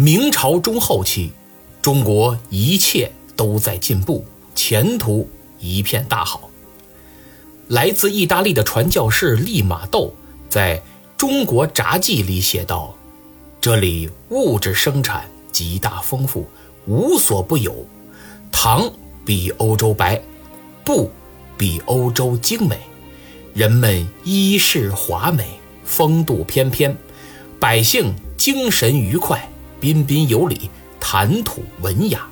明朝中后期，中国一切都在进步，前途一片大好。来自意大利的传教士利玛窦在《中国札记》里写道：“这里物质生产极大丰富，无所不有。糖比欧洲白，布比欧洲精美，人们衣饰华美，风度翩翩，百姓精神愉快，彬彬有礼，谈吐文雅。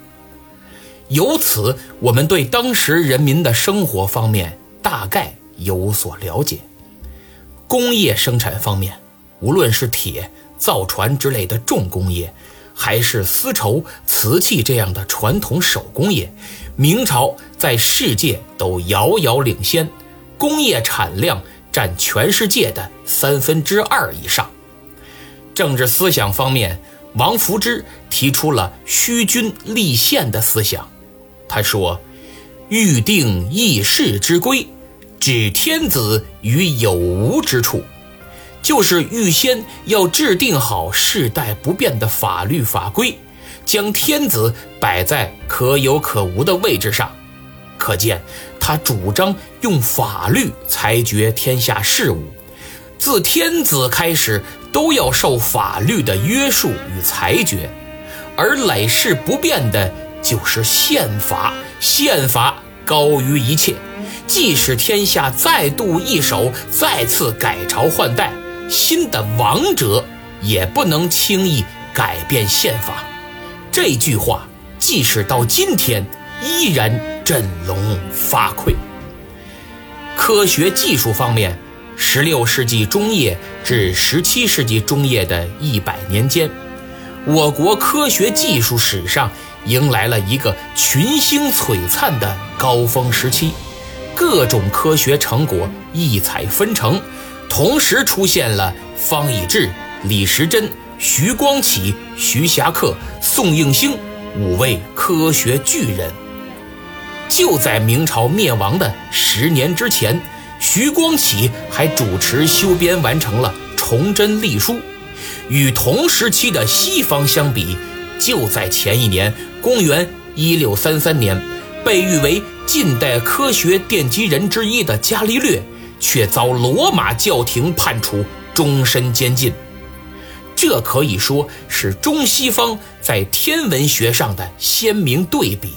由此，我们对当时人民的生活方面。”大概有所了解。工业生产方面，无论是铁、造船之类的重工业，还是丝绸、瓷器这样的传统手工业，明朝在世界都遥遥领先，工业产量占全世界的三分之二以上。政治思想方面，王福之提出了虚君立宪的思想。他说：“预定议事之规。”指天子于有无之处，就是预先要制定好世代不变的法律法规，将天子摆在可有可无的位置上。可见他主张用法律裁决天下事务，自天子开始都要受法律的约束与裁决，而累世不变的就是宪法，宪法高于一切。即使天下再度易手，再次改朝换代，新的王者也不能轻易改变宪法。这句话即使到今天依然振聋发聩。科学技术方面，16世纪中叶至17世纪中叶的一百年间，我国科学技术史上迎来了一个群星璀璨的高峰时期。各种科学成果异彩纷呈，同时出现了方以智、李时珍、徐光启、徐霞客、宋应星五位科学巨人。就在明朝灭亡的十年之前，徐光启还主持修编完成了《崇祯历书》。与同时期的西方相比，就在前一年，公元一六三三年，被誉为。近代科学奠基人之一的伽利略，却遭罗马教廷判处终身监禁。这可以说是中西方在天文学上的鲜明对比。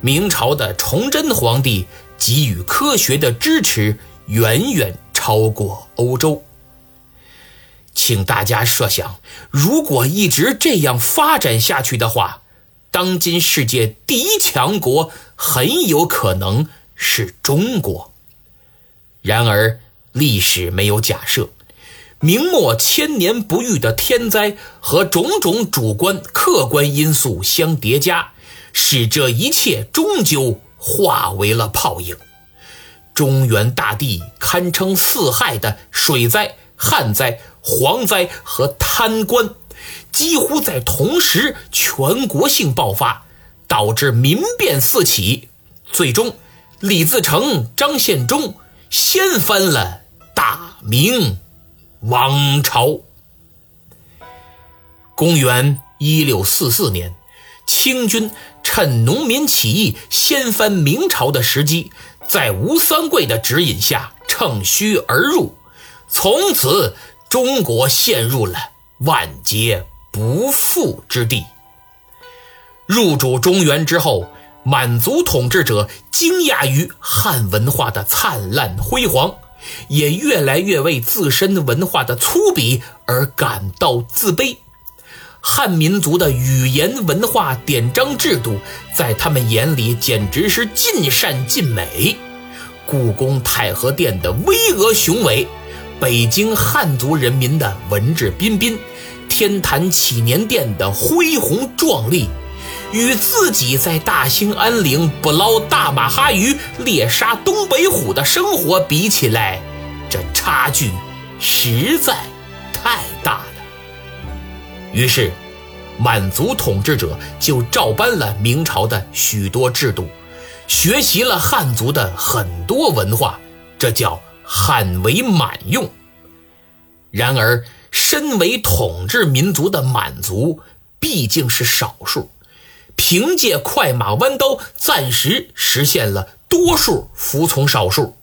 明朝的崇祯皇帝给予科学的支持远远超过欧洲。请大家设想，如果一直这样发展下去的话。当今世界第一强国很有可能是中国。然而，历史没有假设，明末千年不遇的天灾和种种主观客观因素相叠加，使这一切终究化为了泡影。中原大地堪称四害的水灾、旱灾、蝗灾和贪官。几乎在同时全国性爆发，导致民变四起，最终李自成、张献忠掀翻了大明王朝。公元一六四四年，清军趁农民起义掀翻明朝的时机，在吴三桂的指引下乘虚而入，从此中国陷入了万劫。不复之地。入主中原之后，满族统治者惊讶于汉文化的灿烂辉煌，也越来越为自身文化的粗鄙而感到自卑。汉民族的语言文化典章制度，在他们眼里简直是尽善尽美。故宫太和殿的巍峨雄伟，北京汉族人民的文质彬彬。天坛祈年殿的恢宏壮丽，与自己在大兴安岭捕捞大马哈鱼、猎杀东北虎的生活比起来，这差距实在太。于是，满族统治者就照搬了明朝的许多制度，学习了汉族的很多文化，这叫汉为满用。然而，身为统治民族的满族，毕竟是少数，凭借快马弯刀，暂时实现了多数服从少数。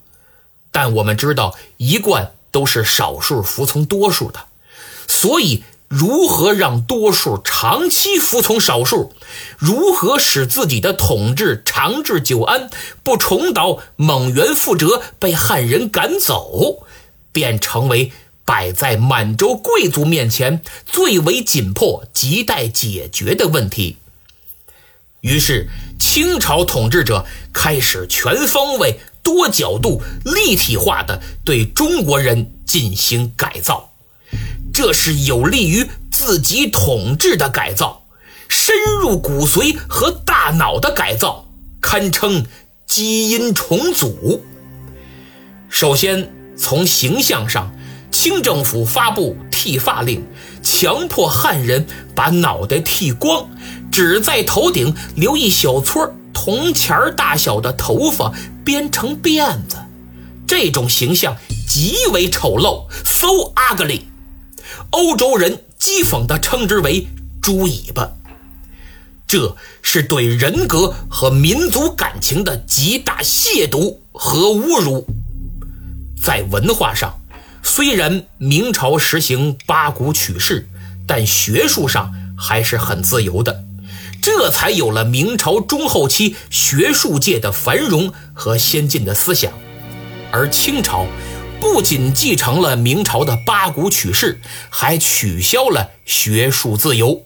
但我们知道，一贯都是少数服从多数的，所以。如何让多数长期服从少数？如何使自己的统治长治久安，不重蹈蒙元覆辙，被汉人赶走，便成为摆在满洲贵族面前最为紧迫、亟待解决的问题。于是，清朝统治者开始全方位、多角度、立体化的对中国人进行改造。这是有利于自己统治的改造，深入骨髓和大脑的改造，堪称基因重组。首先，从形象上，清政府发布剃发令，强迫汉人把脑袋剃光，只在头顶留一小撮铜钱大小的头发编成辫子。这种形象极为丑陋，so ugly。欧洲人讥讽地称之为“猪尾巴”，这是对人格和民族感情的极大亵渎和侮辱。在文化上，虽然明朝实行八股取士，但学术上还是很自由的，这才有了明朝中后期学术界的繁荣和先进的思想，而清朝。不仅继承了明朝的八股取士，还取消了学术自由。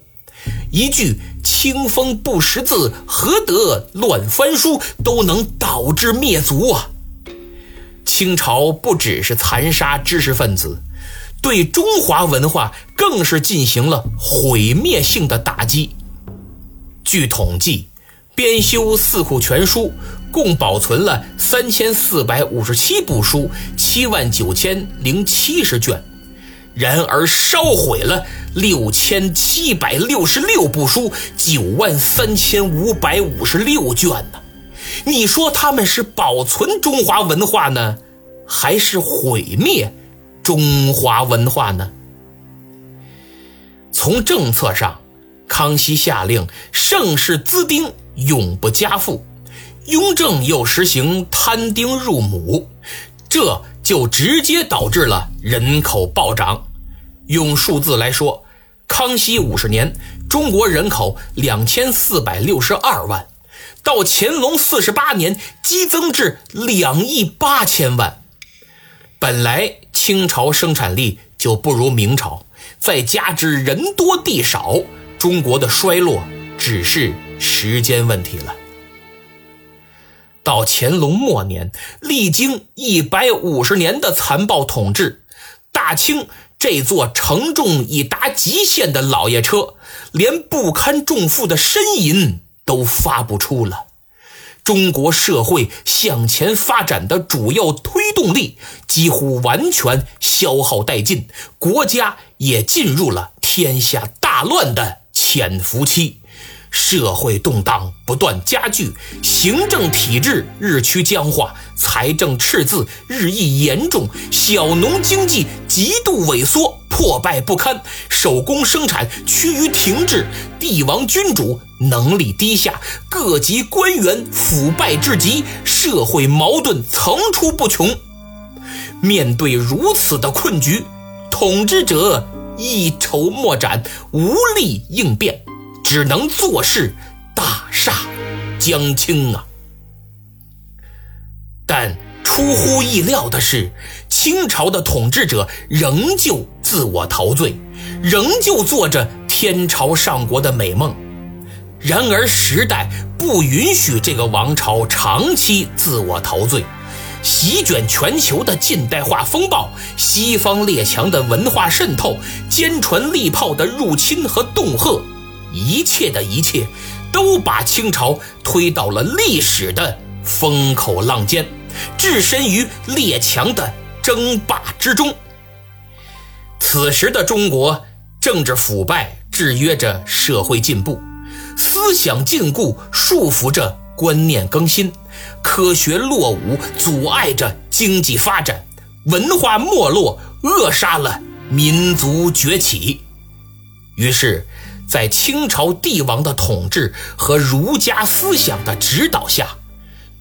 一句“清风不识字，何得乱翻书”都能导致灭族啊！清朝不只是残杀知识分子，对中华文化更是进行了毁灭性的打击。据统计，编修《四库全书》。共保存了三千四百五十七部书，七万九千零七十卷，然而烧毁了六千七百六十六部书，九万三千五百五十六卷呢。你说他们是保存中华文化呢，还是毁灭中华文化呢？从政策上，康熙下令盛世滋丁，永不加赋。雍正又实行摊丁入亩，这就直接导致了人口暴涨。用数字来说，康熙五十年，中国人口两千四百六十二万，到乾隆四十八年，激增至两亿八千万。本来清朝生产力就不如明朝，再加之人多地少，中国的衰落只是时间问题了。到乾隆末年，历经一百五十年的残暴统治，大清这座承重已达极限的老爷车，连不堪重负的呻吟都发不出了。中国社会向前发展的主要推动力几乎完全消耗殆尽，国家也进入了天下大乱的潜伏期。社会动荡不断加剧，行政体制日趋僵化，财政赤字日益严重，小农经济极度萎缩，破败不堪，手工生产趋于停滞，帝王君主能力低下，各级官员腐败至极，社会矛盾层出不穷。面对如此的困局，统治者一筹莫展，无力应变。只能做事大厦将倾啊！但出乎意料的是，清朝的统治者仍旧自我陶醉，仍旧做着天朝上国的美梦。然而时代不允许这个王朝长期自我陶醉，席卷全球的近代化风暴、西方列强的文化渗透、坚船利炮的入侵和恫吓。一切的一切，都把清朝推到了历史的风口浪尖，置身于列强的争霸之中。此时的中国，政治腐败制约着社会进步，思想禁锢束缚着观念更新，科学落伍阻碍着经济发展，文化没落扼杀了民族崛起。于是。在清朝帝王的统治和儒家思想的指导下，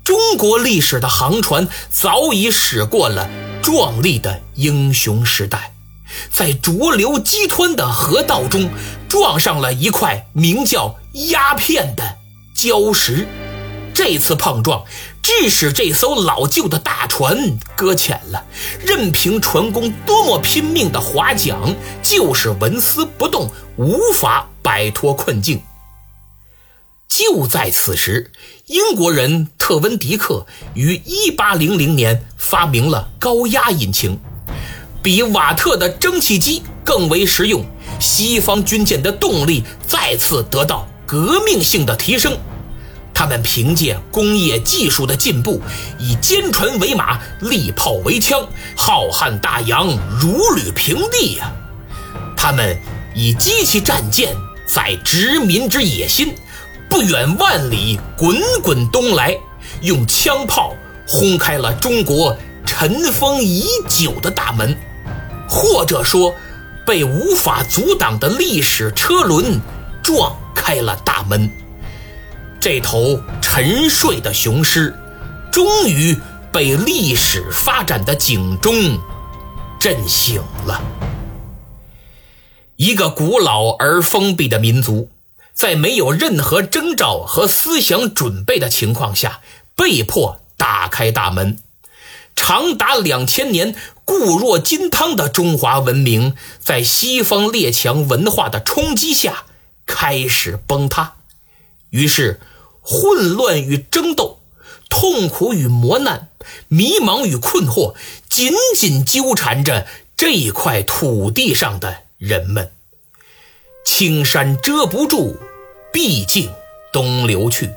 中国历史的航船早已驶过了壮丽的英雄时代，在浊流激湍的河道中撞上了一块名叫鸦片的礁石。这次碰撞致使这艘老旧的大船搁浅了，任凭船工多么拼命的划桨，就是纹丝不动，无法摆脱困境。就在此时，英国人特温迪克于1800年发明了高压引擎，比瓦特的蒸汽机更为实用。西方军舰的动力再次得到革命性的提升。他们凭借工业技术的进步，以坚船为马，利炮为枪，浩瀚大洋如履平地呀！他们以机器战舰载殖民之野心，不远万里滚滚东来，用枪炮轰开了中国尘封已久的大门，或者说，被无法阻挡的历史车轮撞开了大门。这头沉睡的雄狮，终于被历史发展的警钟震醒了。一个古老而封闭的民族，在没有任何征兆和思想准备的情况下，被迫打开大门。长达两千年固若金汤的中华文明，在西方列强文化的冲击下开始崩塌。于是。混乱与争斗，痛苦与磨难，迷茫与困惑，紧紧纠缠着这块土地上的人们。青山遮不住，毕竟东流去。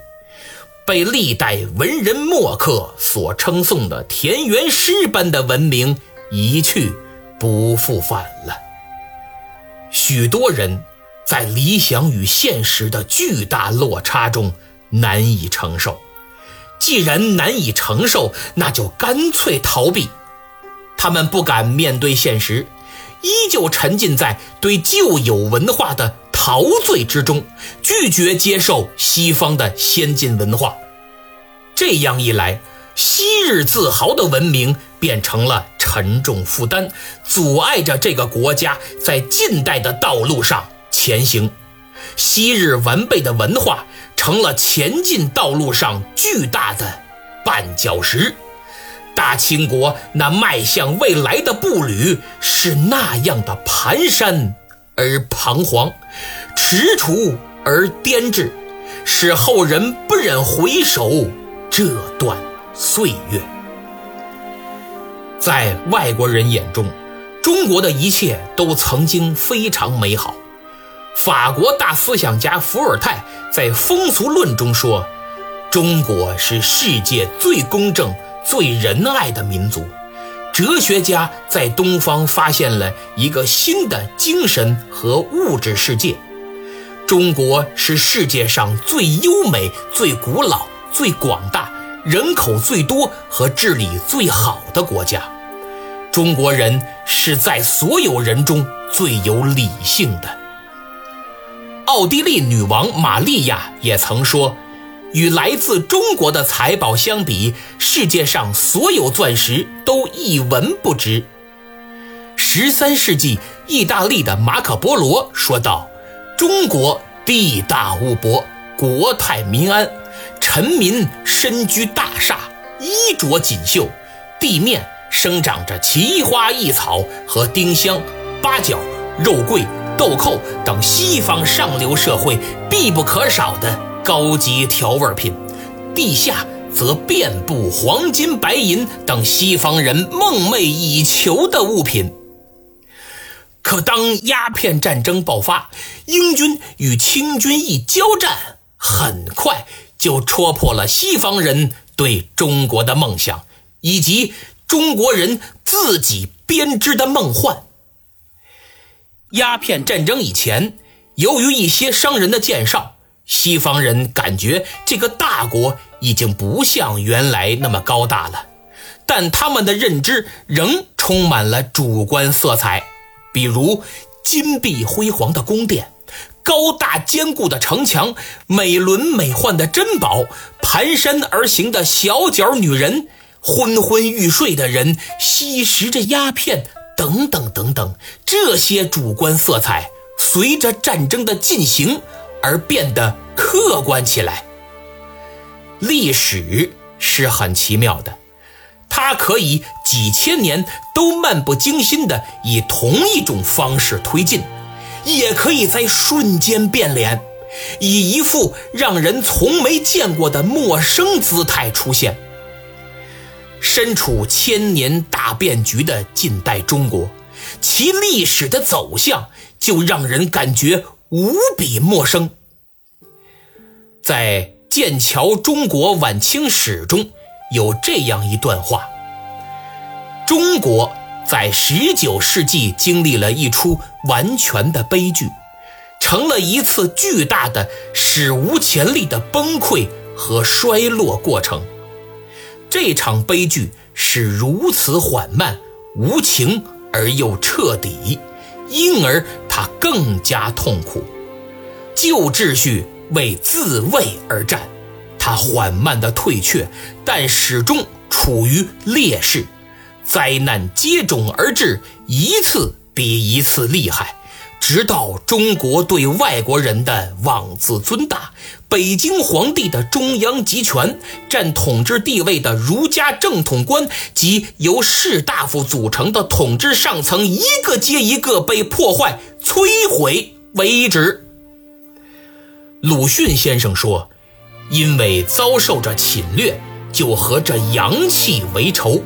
被历代文人墨客所称颂的田园诗般的文明一去不复返了。许多人在理想与现实的巨大落差中。难以承受，既然难以承受，那就干脆逃避。他们不敢面对现实，依旧沉浸在对旧有文化的陶醉之中，拒绝接受西方的先进文化。这样一来，昔日自豪的文明变成了沉重负担，阻碍着这个国家在近代的道路上前行。昔日完备的文化。成了前进道路上巨大的绊脚石，大清国那迈向未来的步履是那样的蹒跚而彷徨，踟蹰而颠滞，使后人不忍回首这段岁月。在外国人眼中，中国的一切都曾经非常美好。法国大思想家伏尔泰在《风俗论》中说：“中国是世界最公正、最仁爱的民族。”哲学家在东方发现了一个新的精神和物质世界。中国是世界上最优美、最古老、最广大、人口最多和治理最好的国家。中国人是在所有人中最有理性的。奥地利女王玛利亚也曾说：“与来自中国的财宝相比，世界上所有钻石都一文不值。”十三世纪，意大利的马可·波罗说道：“中国地大物博，国泰民安，臣民身居大厦，衣着锦绣，地面生长着奇花异草和丁香、八角、肉桂。”豆蔻等西方上流社会必不可少的高级调味品，地下则遍布黄金、白银等西方人梦寐以求的物品。可当鸦片战争爆发，英军与清军一交战，很快就戳破了西方人对中国的梦想，以及中国人自己编织的梦幻。鸦片战争以前，由于一些商人的介绍，西方人感觉这个大国已经不像原来那么高大了，但他们的认知仍充满了主观色彩，比如金碧辉煌的宫殿、高大坚固的城墙、美轮美奂的珍宝、蹒跚而行的小脚女人、昏昏欲睡的人吸食着鸦片，等等等等，这些主观色彩随着战争的进行而变得客观起来。历史是很奇妙的。它可以几千年都漫不经心地以同一种方式推进，也可以在瞬间变脸，以一副让人从没见过的陌生姿态出现。身处千年大变局的近代中国，其历史的走向就让人感觉无比陌生。在《剑桥中国晚清史》中。有这样一段话：中国在十九世纪经历了一出完全的悲剧，成了一次巨大的、史无前例的崩溃和衰落过程。这场悲剧是如此缓慢、无情而又彻底，因而他更加痛苦。旧秩序为自卫而战。他缓慢的退却，但始终处于劣势。灾难接踵而至，一次比一次厉害。直到中国对外国人的妄自尊大，北京皇帝的中央集权，占统治地位的儒家正统官及由士大夫组成的统治上层，一个接一个被破坏、摧毁为止。鲁迅先生说。因为遭受着侵略，就和这阳气为仇；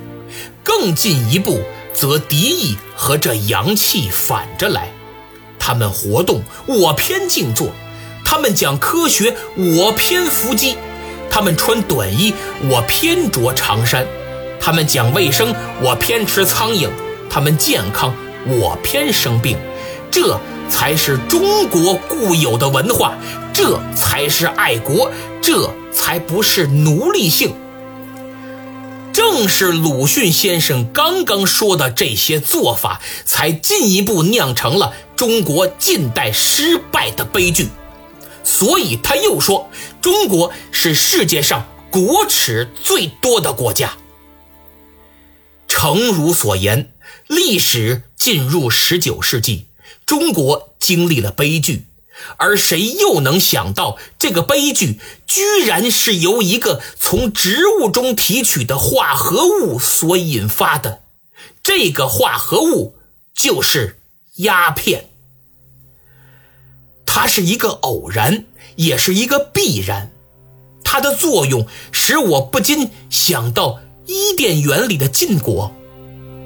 更进一步，则敌意和这阳气反着来。他们活动，我偏静坐；他们讲科学，我偏伏击；他们穿短衣，我偏着长衫；他们讲卫生，我偏吃苍蝇；他们健康，我偏生病。这才是中国固有的文化，这才是爱国。这才不是奴隶性。正是鲁迅先生刚刚说的这些做法，才进一步酿成了中国近代失败的悲剧。所以他又说，中国是世界上国耻最多的国家。诚如所言，历史进入十九世纪，中国经历了悲剧。而谁又能想到，这个悲剧居然是由一个从植物中提取的化合物所引发的？这个化合物就是鸦片。它是一个偶然，也是一个必然。它的作用使我不禁想到伊甸园里的禁果：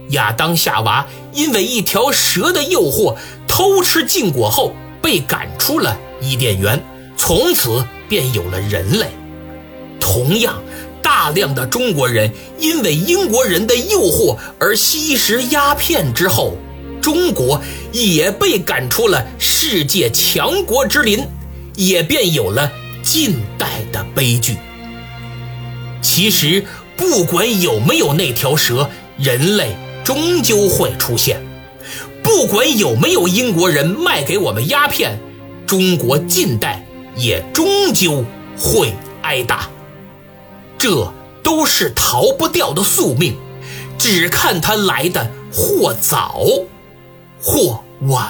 亚当夏娃因为一条蛇的诱惑，偷吃禁果后。被赶出了伊甸园，从此便有了人类。同样，大量的中国人因为英国人的诱惑而吸食鸦片之后，中国也被赶出了世界强国之林，也便有了近代的悲剧。其实，不管有没有那条蛇，人类终究会出现。不管有没有英国人卖给我们鸦片，中国近代也终究会挨打，这都是逃不掉的宿命，只看它来的或早或晚。